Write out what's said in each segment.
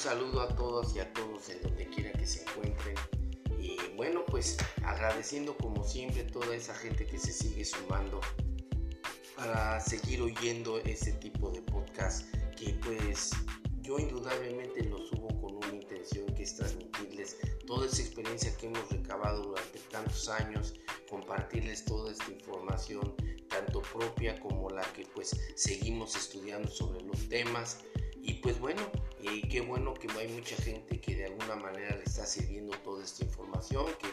saludo a todos y a todos en donde quiera que se encuentren. Y bueno, pues agradeciendo como siempre toda esa gente que se sigue sumando para seguir oyendo ese tipo de podcast que pues yo indudablemente lo subo con una intención que es transmitirles toda esa experiencia que hemos recabado durante tantos años, compartirles toda esta información, tanto propia como la que pues seguimos estudiando sobre los temas. Y pues bueno, y qué bueno que hay mucha gente que de alguna manera le está sirviendo toda esta información, que,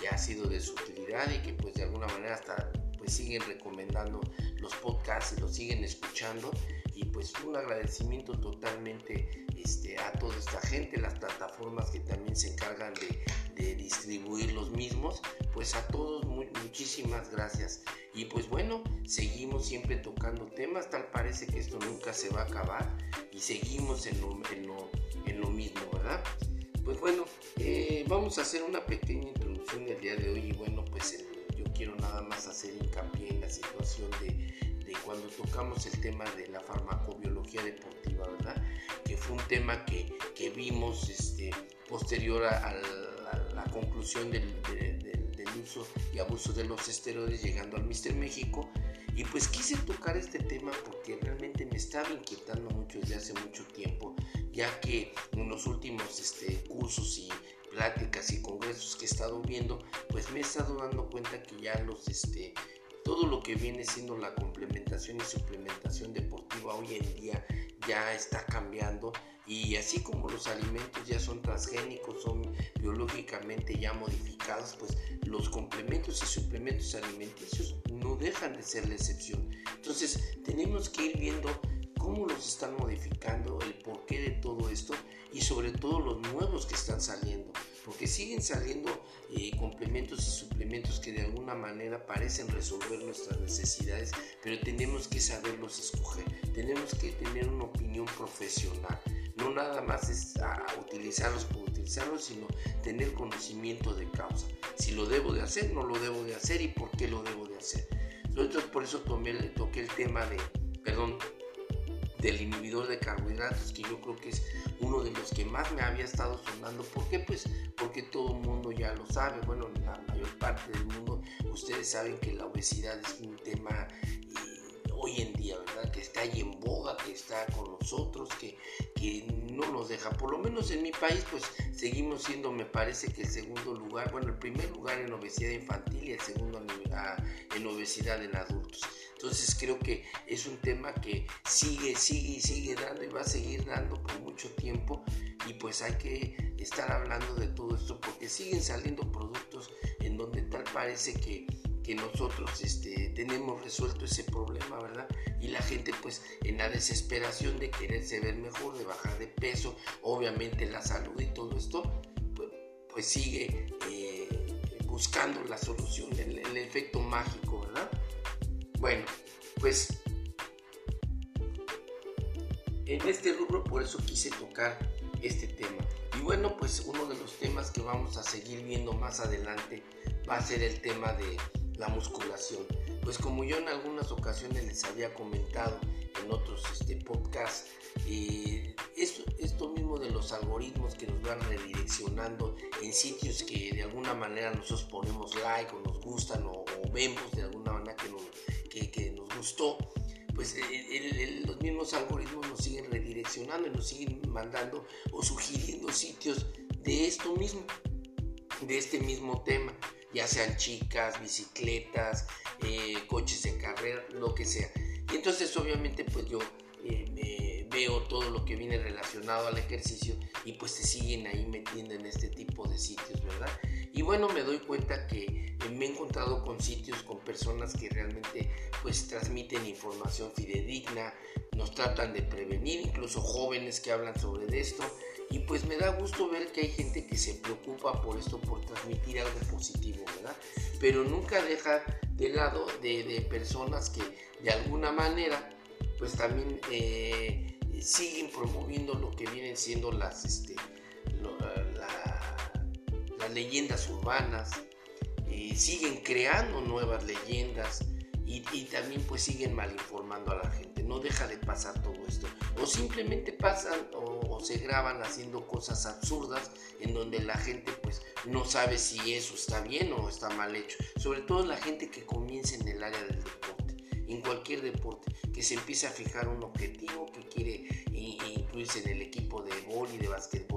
que ha sido de su utilidad y que pues de alguna manera hasta pues siguen recomendando los podcasts y los siguen escuchando. Y pues un agradecimiento totalmente este, a toda esta gente, las plataformas que también se encargan de, distribuir los mismos, pues a todos muchísimas gracias. Y pues bueno, seguimos siempre tocando temas, tal parece que esto nunca se va a acabar y seguimos en lo, en lo, mismo, ¿verdad? Pues bueno, eh, vamos a hacer una pequeña introducción del día de hoy y bueno, pues yo quiero nada más hacer hincapié en la situación de cuando tocamos el tema de la farmacobiología deportiva, tema que, que vimos este, posterior a, la, conclusión del, del, uso y abuso de los esteroides llegando al Mister México. Y pues quise tocar este tema porque realmente me estaba inquietando mucho desde hace mucho tiempo, ya que en los últimos este, cursos y pláticas y congresos que he estado viendo, pues me he estado dando cuenta que ya los, este, todo lo que viene siendo la complementación y suplementación deportiva hoy en día ya está cambiando y así como los alimentos ya son transgénicos, son biológicamente ya modificados, pues los complementos y suplementos alimenticios no dejan de ser la excepción. Entonces tenemos que ir viendo cómo los están modificando, el porqué de todo esto y sobre todo los nuevos que están saliendo, porque siguen saliendo eh, complementos y suplementos que de alguna manera parecen resolver nuestras necesidades, pero tenemos que saberlos escoger, tenemos que tener una opinión profesional, no nada más es utilizarlos por utilizarlos, sino tener conocimiento de causa. Si lo debo de hacer, no lo debo de hacer y por qué lo debo de hacer. Entonces por eso tomé, toqué el tema de, perdón, del inhibidor de carbohidratos, que yo creo que es uno de los que más me había estado sonando. ¿Por qué? Pues porque todo el mundo ya lo sabe. Bueno, la mayor parte del mundo, ustedes saben que la obesidad es un tema eh, hoy en día, ¿verdad? Que está ahí en boga, que está con nosotros, que, que no nos deja. Por lo menos en mi país, pues seguimos siendo, me parece que el segundo lugar, bueno, el primer lugar en obesidad infantil y el segundo en obesidad en adultos. Entonces creo que es un tema que sigue, sigue y sigue dando y va a seguir dando por mucho tiempo y pues hay que estar hablando de todo esto porque siguen saliendo productos en donde tal parece que, que nosotros este, tenemos resuelto ese problema, ¿verdad? Y la gente pues en la desesperación de quererse ver mejor, de bajar de peso, obviamente la salud y todo esto, pues, pues sigue eh, buscando la solución, el efecto mágico, ¿verdad? Bueno, pues en este rubro por eso quise tocar este tema. Y bueno, pues uno de los temas que vamos a seguir viendo más adelante va a ser el tema de la musculación. Pues como yo en algunas ocasiones les había comentado en otros este, podcasts, eh, esto, esto, mismo de los algoritmos que nos van redireccionando en sitios que de alguna manera nosotros ponemos like o nos gustan o, vemos de alguna manera que nos, que, nos gustó, pues los mismos algoritmos nos siguen redireccionando y nos siguen mandando o sugiriendo sitios de esto mismo, de este mismo tema, ya sean chicas, bicicletas, eh, coches de carrera, lo que sea. Y entonces obviamente pues yo eh, veo todo lo que viene relacionado al ejercicio y pues se siguen ahí metiendo en este tipo de sitios, ¿verdad? Y bueno, me doy cuenta que me he encontrado con sitios, con personas que realmente pues transmiten información fidedigna, nos tratan de prevenir, incluso jóvenes que hablan sobre esto. Y pues me da gusto ver que hay gente que se preocupa por esto, por transmitir algo positivo, ¿verdad? Pero nunca deja de lado de, personas que de alguna manera pues también eh, siguen promoviendo lo que vienen siendo las, este, leyendas urbanas, eh, siguen creando nuevas leyendas y, también pues siguen mal informando a la gente. No deja de pasar todo esto. O simplemente pasan o, se graban haciendo cosas absurdas en donde la gente pues no sabe si eso está bien o está mal hecho. Sobre todo la gente que comienza en el área del deporte, en cualquier deporte, que se empieza a fijar un objetivo, que quiere incluirse en el equipo de bol y de básquetbol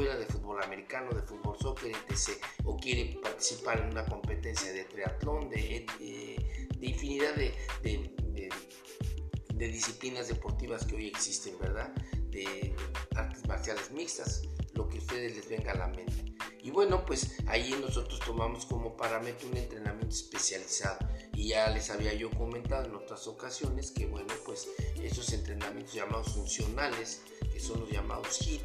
escuela, de fútbol americano, de fútbol soccer, etc. O quiere participar en una competencia de triatlón, de, de infinidad de, de, disciplinas deportivas que hoy existen, ¿verdad? De artes marciales mixtas, lo que a ustedes les venga a la mente. Y bueno, pues ahí nosotros tomamos como parámetro un entrenamiento especializado. Y ya les había yo comentado en otras ocasiones que bueno, pues esos entrenamientos llamados funcionales, que son los llamados HIT,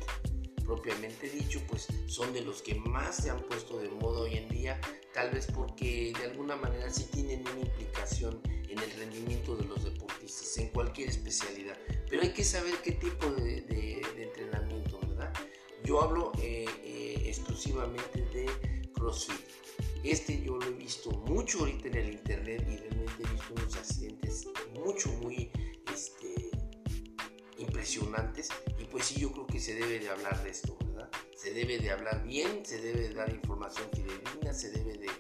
propiamente dicho, pues son de los que más se han puesto de moda hoy en día, tal vez porque de alguna manera sí tienen una implicación en el rendimiento de los deportistas, en cualquier especialidad. Pero hay que saber qué tipo de, entrenamiento, ¿verdad? Yo hablo eh, eh, exclusivamente de CrossFit. Este yo lo he visto mucho ahorita en el internet y realmente he visto unos accidentes mucho, muy este, impresionantes y pues sí yo creo que se debe de hablar de esto, ¿verdad? Se debe de hablar bien, se debe de dar información fidedigna, se debe de,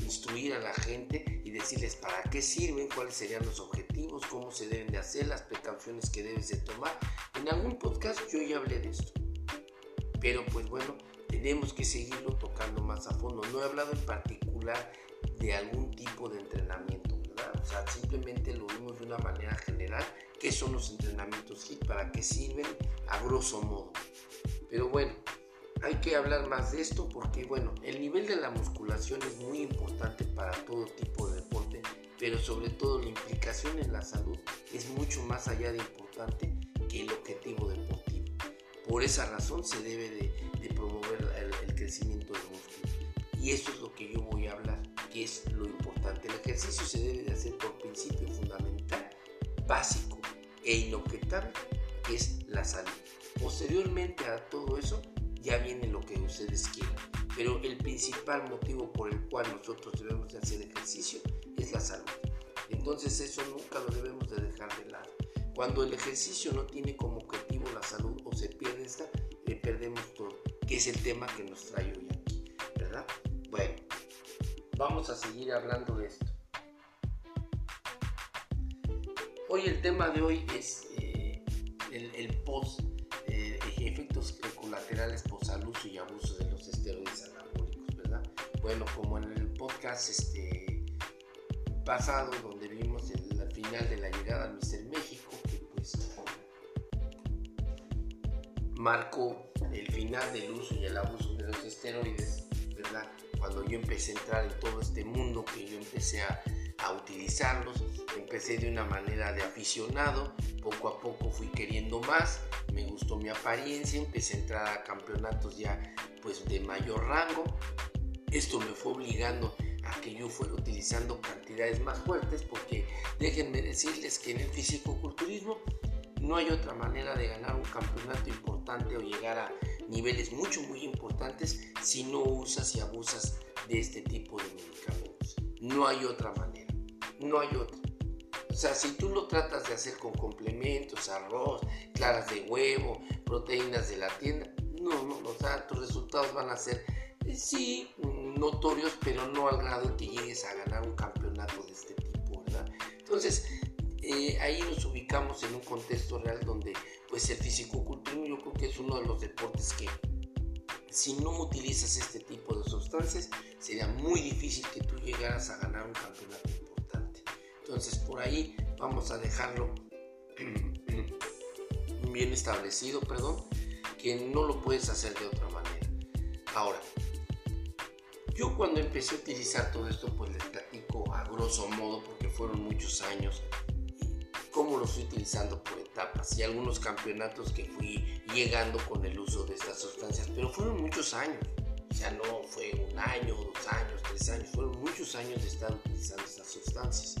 instruir a la gente y decirles para qué sirven, cuáles serían los objetivos, cómo se deben de hacer, las precauciones que debes de tomar. En algún podcast yo ya hablé de esto. Pero pues bueno, tenemos que seguirlo tocando más a fondo. No he hablado en particular de algún tipo de entrenamiento. O sea, simplemente lo vimos de una manera general qué son los entrenamientos HIT, para qué sirven a grosso modo. Pero bueno, hay que hablar más de esto porque bueno, el nivel de la musculación es muy importante para todo tipo de deporte, pero sobre todo la implicación en la salud es mucho más allá de importante que el objetivo deportivo. Por esa razón se debe de, promover el, el crecimiento del músculo. Y eso es lo que yo voy a hablar, que es lo importante. El ejercicio se debe de hacer por principio fundamental, básico e inobjetable que es la salud. Posteriormente a todo eso ya viene lo que ustedes quieran, pero el principal motivo por el cual nosotros debemos de hacer ejercicio es la salud. Entonces eso nunca lo debemos de dejar de lado. Cuando el ejercicio no tiene como objetivo la salud o se pierde esta, le perdemos todo, que es el tema que nos trae vamos a seguir hablando de esto. Hoy el tema de hoy es eh, el, post, eh, efectos colaterales post al uso y abuso de los esteroides anabólicos, ¿verdad? Bueno, como en el podcast este, pasado donde vimos el, final de la llegada a Mister México, que pues marcó el final del uso y el abuso de los esteroides, ¿verdad? Cuando yo empecé a entrar en todo este mundo que yo empecé a a utilizarlos. Empecé de una manera de aficionado, poco a poco fui queriendo más, me gustó mi apariencia, empecé a entrar a campeonatos ya pues de mayor rango. Esto me fue obligando a que yo fuera utilizando cantidades más fuertes porque déjenme decirles que en el fisicoculturismo no hay otra manera de ganar un campeonato importante o llegar a niveles mucho muy importantes si no usas y abusas de este tipo de medicamentos. No hay otra manera no hay otra. O sea, si tú lo tratas de hacer con complementos, arroz, claras de huevo, proteínas de la tienda, no, no, o sea, tus resultados van a ser, eh, sí, notorios, pero no al grado que llegues a ganar un campeonato de este tipo, ¿verdad? Entonces, eh, ahí nos ubicamos en un contexto real donde, pues, el fisicoculturismo yo creo que es uno de los deportes que, si no utilizas este tipo de sustancias, sería muy difícil que tú llegaras a ganar un campeonato entonces por ahí vamos a dejarlo bien establecido, perdón, que no lo puedes hacer de otra manera. Ahora, yo cuando empecé a utilizar todo esto, pues les platico a grosso modo, porque fueron muchos años, cómo lo fui utilizando por etapas y algunos campeonatos que fui llegando con el uso de estas sustancias, pero fueron muchos años. O sea, no fue un año, dos años, tres años, fueron muchos años de estar utilizando estas sustancias.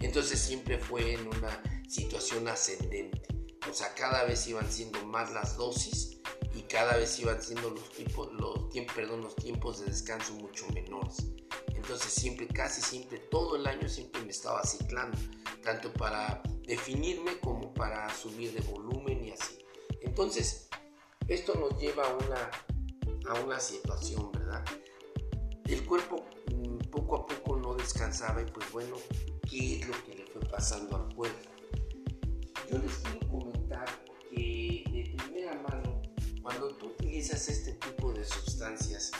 Entonces siempre fue en una situación ascendente. O sea, cada vez iban siendo más las dosis y cada vez iban siendo los, tipos, los, tiempos, perdón, los tiempos de descanso mucho menores. Entonces siempre, casi siempre, todo el año siempre me estaba ciclando, tanto para definirme como para subir de volumen y así. Entonces, esto nos lleva a una, a una situación, ¿verdad? El cuerpo mm, poco a poco no descansaba y pues bueno, ¿qué es lo que le fue pasando al cuerpo? Yo les quiero comentar que de primera mano, cuando tú utilizas este tipo de sustancias,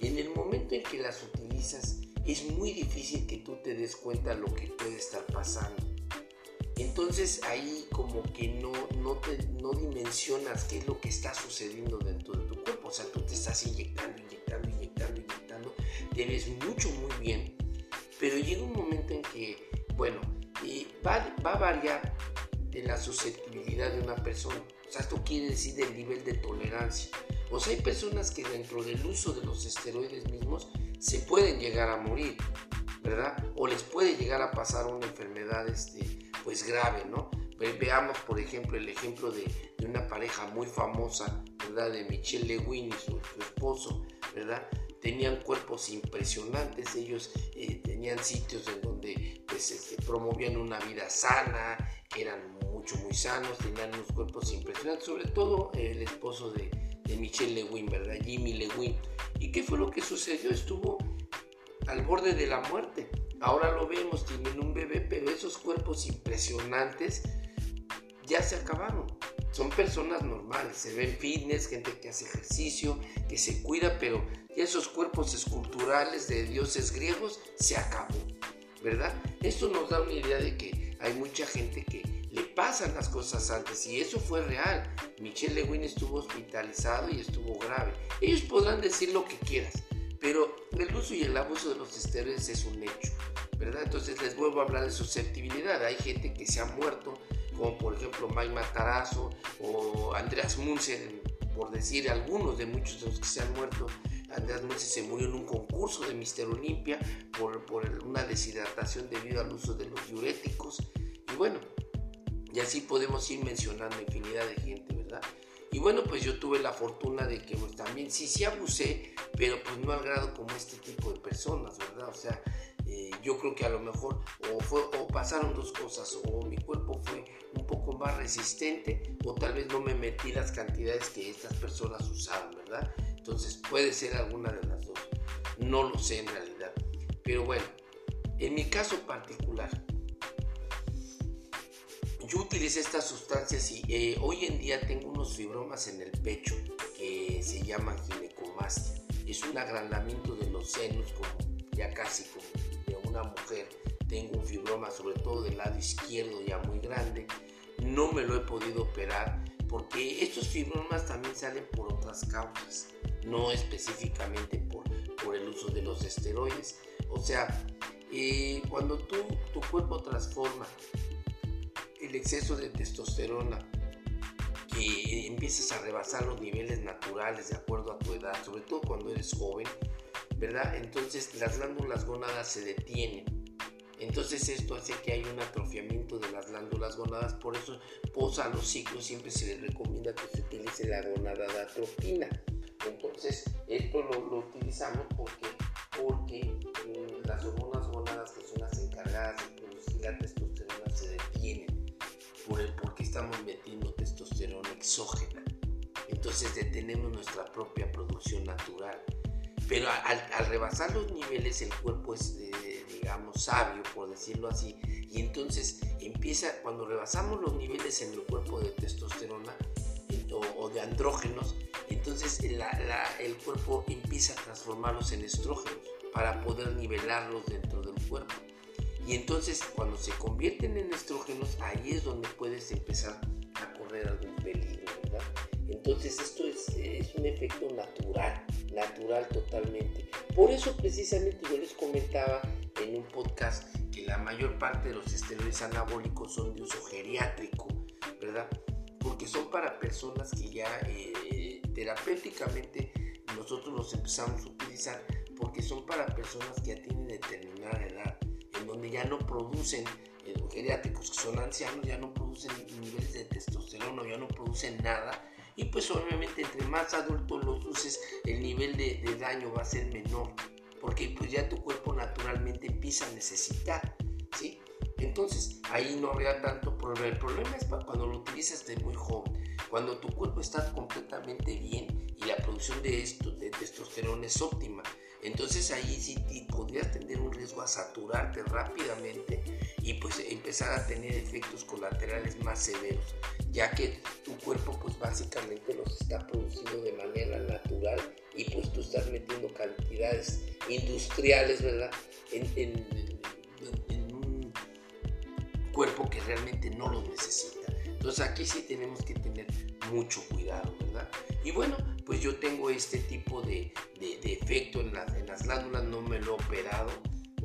en el momento en que las utilizas, es muy difícil que tú te des cuenta lo que puede estar pasando. Entonces ahí como que no, no, te, no dimensionas qué es lo que está sucediendo dentro de tu cuerpo. O sea, tú te estás inyectando, inyectando, inyectando, inyectando. Te ves mucho, muy bien. Pero llega un momento en que, bueno, va, va a variar de la susceptibilidad de una persona. O sea, esto quiere decir del nivel de tolerancia. O sea, hay personas que dentro del uso de los esteroides mismos se pueden llegar a morir, ¿verdad? O les puede llegar a pasar una enfermedad este, pues grave, ¿no? Veamos, por ejemplo, el ejemplo de, una pareja muy famosa, ¿verdad? De Michelle Lewin y su, esposo, ¿verdad? Tenían cuerpos impresionantes, ellos eh, tenían sitios en donde pues, este, promovían una vida sana, eran mucho, muy sanos, tenían unos cuerpos impresionantes, sobre todo el esposo de, de Michelle Lewin, ¿verdad? Jimmy Lewin. ¿Y qué fue lo que sucedió? Estuvo al borde de la muerte. Ahora lo vemos, tienen un bebé, pero esos cuerpos impresionantes ya se acabaron. Son personas normales, se ven fitness, gente que hace ejercicio, que se cuida, pero esos cuerpos esculturales de dioses griegos se acabó, ¿verdad? Esto nos da una idea de que hay mucha gente que le pasan las cosas antes y eso fue real. Michelle Lewin estuvo hospitalizado y estuvo grave. Ellos podrán decir lo que quieras, pero el uso y el abuso de los esteroides es un hecho, ¿verdad? Entonces les vuelvo a hablar de susceptibilidad. Hay gente que se ha muerto, como por ejemplo Mike Matarazo o Andreas Munzer, por decir algunos de muchos de los que se han muerto. Andreas Munzer se murió en un concurso de Mister Olimpia por, por una deshidratación debido al uso de los diuréticos. Y bueno, y así podemos ir mencionando infinidad de gente, ¿verdad? Y bueno, pues yo tuve la fortuna de que pues, también sí, sí abusé, pero pues no al grado como este tipo de personas, ¿verdad? O sea, eh, yo creo que a lo mejor o, o pasaron dos cosas, o mi cuerpo fue un poco más resistente, o tal vez no me metí las cantidades que estas personas usaban, ¿verdad? Entonces puede ser alguna de las dos. No lo sé en realidad. Pero bueno, en mi caso particular, yo utilicé estas sustancias y eh, hoy en día tengo unos fibromas en el pecho que se llaman ginecomastia. Es un agrandamiento de los senos, como ya casi como de una mujer. Tengo un fibroma, sobre todo del lado izquierdo, ya muy grande. No me lo he podido operar porque estos fibromas también salen por otras causas, no específicamente por, por el uso de los esteroides. O sea, eh, cuando tú, tu cuerpo transforma el exceso de testosterona que empiezas a rebasar los niveles naturales de acuerdo a tu edad, sobre todo cuando eres joven, ¿verdad? Entonces las glándulas gónadas se detienen. Entonces esto hace que haya un atrofiamiento de las glándulas gónadas, por eso posa los ciclos siempre se les recomienda que se utilice la gonada de atropina. Entonces esto lo, lo utilizamos porque, porque mm, las hormonas gónadas que son las encargadas de producir la testosterona estamos metiendo testosterona exógena. Entonces detenemos nuestra propia producción natural. Pero al, rebasar los niveles el cuerpo es, eh, digamos, sabio, por decirlo así. Y entonces empieza, cuando rebasamos los niveles en el cuerpo de testosterona o, de andrógenos, entonces el cuerpo empieza a transformarlos en estrógenos para poder nivelarlos dentro del cuerpo. Y entonces cuando se convierten en estrógenos, ahí es donde puedes empezar a correr algún peligro, ¿verdad? Entonces esto es, es un efecto natural, natural totalmente. Por eso precisamente yo les comentaba en un podcast que la mayor parte de los esteroides anabólicos son de uso geriátrico, ¿verdad? Porque son para personas que ya eh, terapéuticamente nosotros los empezamos a utilizar porque son para personas que ya tienen determinada edad donde ya no producen eh, geriátricos que son ancianos, ya no producen niveles de testosterona, ya no producen nada. Y pues obviamente entre más adultos los uses, el nivel de, daño va a ser menor. porque pues ya tu cuerpo naturalmente empieza a necesitar, ¿sí? Entonces, ahí no habría tanto problema. El problema es cuando lo utilizas de muy joven, cuando tu cuerpo está completamente bien y la producción de, esto, de testosterona es óptima. Entonces ahí sí podrías tener un riesgo a saturarte rápidamente y pues empezar a tener efectos colaterales más severos, ya que tu cuerpo pues básicamente los está produciendo de manera natural y pues tú estás metiendo cantidades industriales, ¿verdad? En, un cuerpo que realmente no los necesita. Entonces aquí sí tenemos que tener mucho cuidado, ¿verdad? Y bueno, pues yo tengo este tipo de, efecto en, las glándulas, no me lo he operado,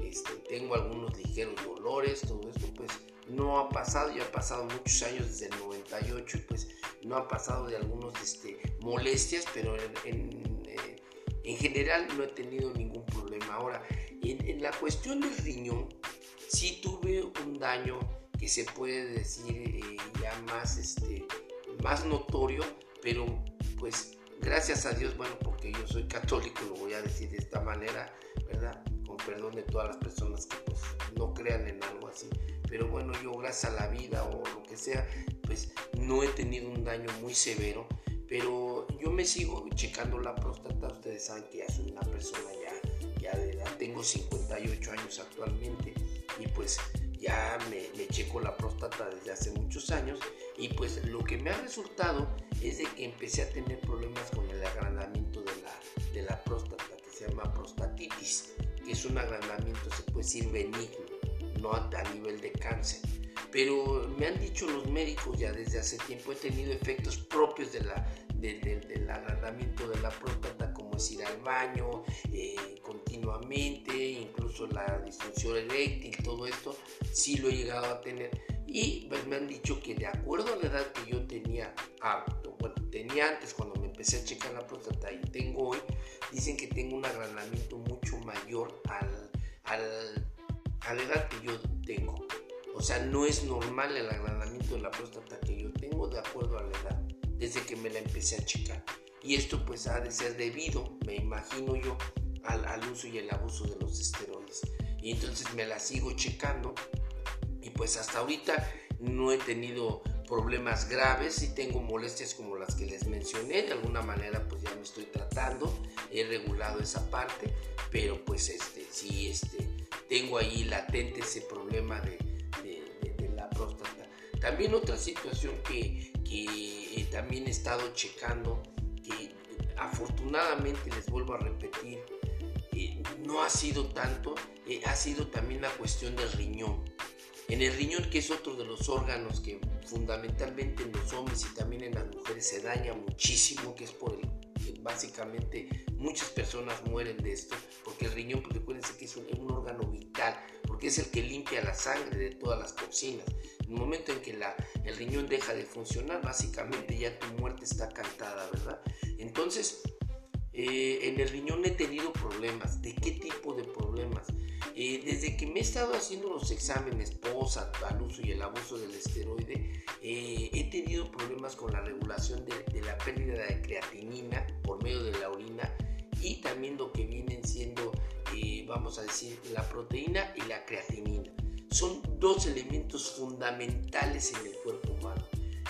este, tengo algunos ligeros dolores, todo esto pues no ha pasado, ya ha pasado muchos años desde el 98 y pues no ha pasado de algunos este, molestias, pero en, eh, en, general no he tenido ningún problema. Ahora, en, la cuestión del riñón, sí tuve un daño que se puede decir eh, ya más, este, más notorio, pero pues gracias a Dios, bueno, porque yo soy católico, lo voy a decir de esta manera, ¿verdad? Con perdón de todas las personas que pues no crean en algo así. Pero bueno, yo gracias a la vida o lo que sea, pues no he tenido un daño muy severo. Pero yo me sigo checando la próstata. Ustedes saben que ya soy una persona ya, ya de edad. Tengo 58 años actualmente. Y pues ya me, me, checo la próstata desde hace muchos años y pues lo que me ha resultado es de que empecé a tener problemas con el agrandamiento de la, de la próstata que se llama prostatitis, que es un agrandamiento, se puede decir benigno, no a, nivel de cáncer. Pero me han dicho los médicos ya desde hace tiempo, he tenido efectos propios de la, del agrandamiento de la próstata, como es ir al baño eh, continuamente, incluso la disfunción eréctil, todo esto, sí lo he llegado a tener. Y pues me han dicho que de acuerdo a la edad que yo tenía, bueno, tenía antes cuando me empecé a checar la próstata y tengo hoy, dicen que tengo un agrandamiento mucho mayor al, al, a la edad que yo tengo. O sea, no es normal el agrandamiento de la próstata que yo tengo de acuerdo a la edad desde que me la empecé a checar. Y esto pues ha de ser debido, me imagino yo, al, uso y el abuso de los esteroides. Y entonces me la sigo checando y pues hasta ahorita no he tenido problemas graves y tengo molestias como las que les mencioné. De alguna manera pues ya me estoy tratando, he regulado esa parte, pero pues este, sí este, tengo ahí latente ese problema de, de la próstata. También otra situación que, que eh, también he estado checando, que afortunadamente les vuelvo a repetir, eh, no ha sido tanto, eh, ha sido también la cuestión del riñón. En el riñón, que es otro de los órganos que fundamentalmente en los hombres y también en las mujeres se daña muchísimo, que es por el básicamente muchas personas mueren de esto, porque el riñón, pues recuérdense que es un, un, órgano vital, porque es el que limpia la sangre de todas las toxinas. En el momento en que la, el riñón deja de funcionar, básicamente ya tu muerte está cantada, ¿verdad? Entonces, eh, en el riñón he tenido problemas. ¿De qué tipo de problemas? Eh, desde que me he estado haciendo los exámenes post al uso y el abuso del esteroide, eh, he tenido problemas con la regulación de, de, la pérdida de creatinina por medio de la orina y también lo que vienen siendo, vamos a decir, la proteína y la creatinina son dos elementos fundamentales en el cuerpo humano.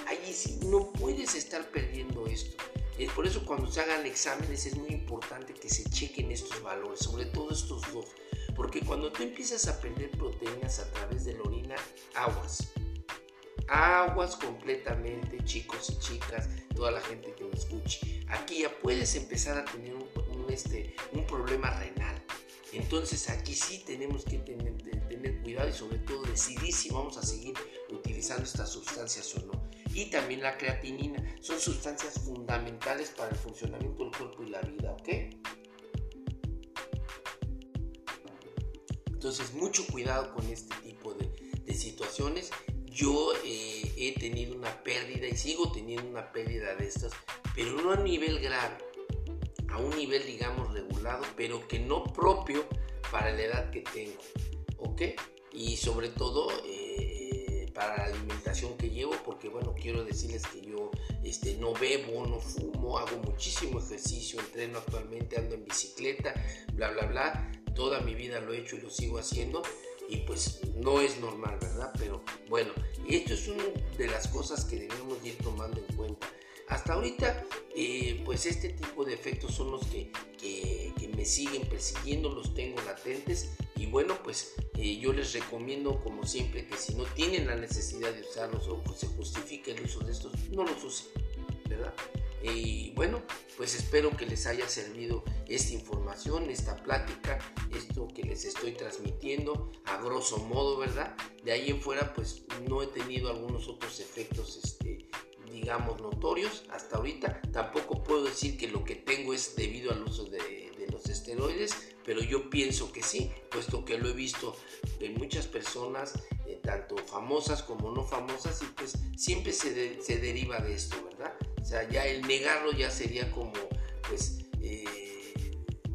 Allí sí no puedes estar perdiendo esto. Es por eso cuando se hagan exámenes es muy importante que se chequen estos valores, sobre todo estos dos. Porque cuando tú empiezas a perder proteínas a través de la orina, aguas. Aguas completamente, chicos y chicas, toda la gente que me escuche. Aquí ya puedes empezar a tener un, este, un problema renal. Entonces aquí sí tenemos que tener, tener cuidado y sobre todo decidir si vamos a seguir utilizando estas sustancias o no. Y también la creatinina. Son sustancias fundamentales para el funcionamiento del cuerpo y la vida, ¿ok? Entonces, mucho cuidado con este tipo de, situaciones. Yo eh, he tenido una pérdida y sigo teniendo una pérdida de estas, pero no a nivel grave, a un nivel, digamos, regulado, pero que no propio para la edad que tengo. ¿Ok? Y sobre todo, eh, para la alimentación que llevo, porque bueno, quiero decirles que yo este, no bebo, no fumo, hago muchísimo ejercicio, entreno actualmente, ando en bicicleta, bla, bla, bla. Toda mi vida lo he hecho y lo sigo haciendo y pues no es normal, ¿verdad? Pero bueno, esto es una de las cosas que debemos ir tomando en cuenta. Hasta ahorita, eh, pues este tipo de efectos son los que, que, me siguen persiguiendo, los tengo latentes y bueno, pues eh, yo les recomiendo como siempre que si no tienen la necesidad de usarlos o se justifique el uso de estos, no los usen, ¿verdad? Y bueno, pues espero que les haya servido esta información, esta plática, esto que les estoy transmitiendo a grosso modo, ¿verdad? De ahí en fuera, pues no he tenido algunos otros efectos este, digamos, notorios hasta ahorita. Tampoco puedo decir que lo que tengo es debido al uso de, los esteroides, pero yo pienso que sí, puesto que lo he visto en muchas personas, eh, tanto famosas como no famosas, y pues siempre se, se, deriva de esto, ¿verdad? O sea, ya el negarlo ya sería como, pues, eh,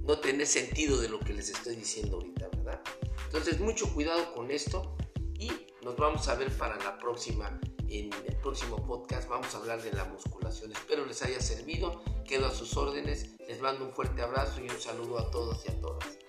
no tener sentido de lo que les estoy diciendo ahorita, ¿verdad? Entonces, mucho cuidado con esto y nos vamos a ver para la próxima en el próximo podcast vamos a hablar de la musculación. Espero les haya servido. Quedo a sus órdenes. Les mando un fuerte abrazo y un saludo a todos y a todas.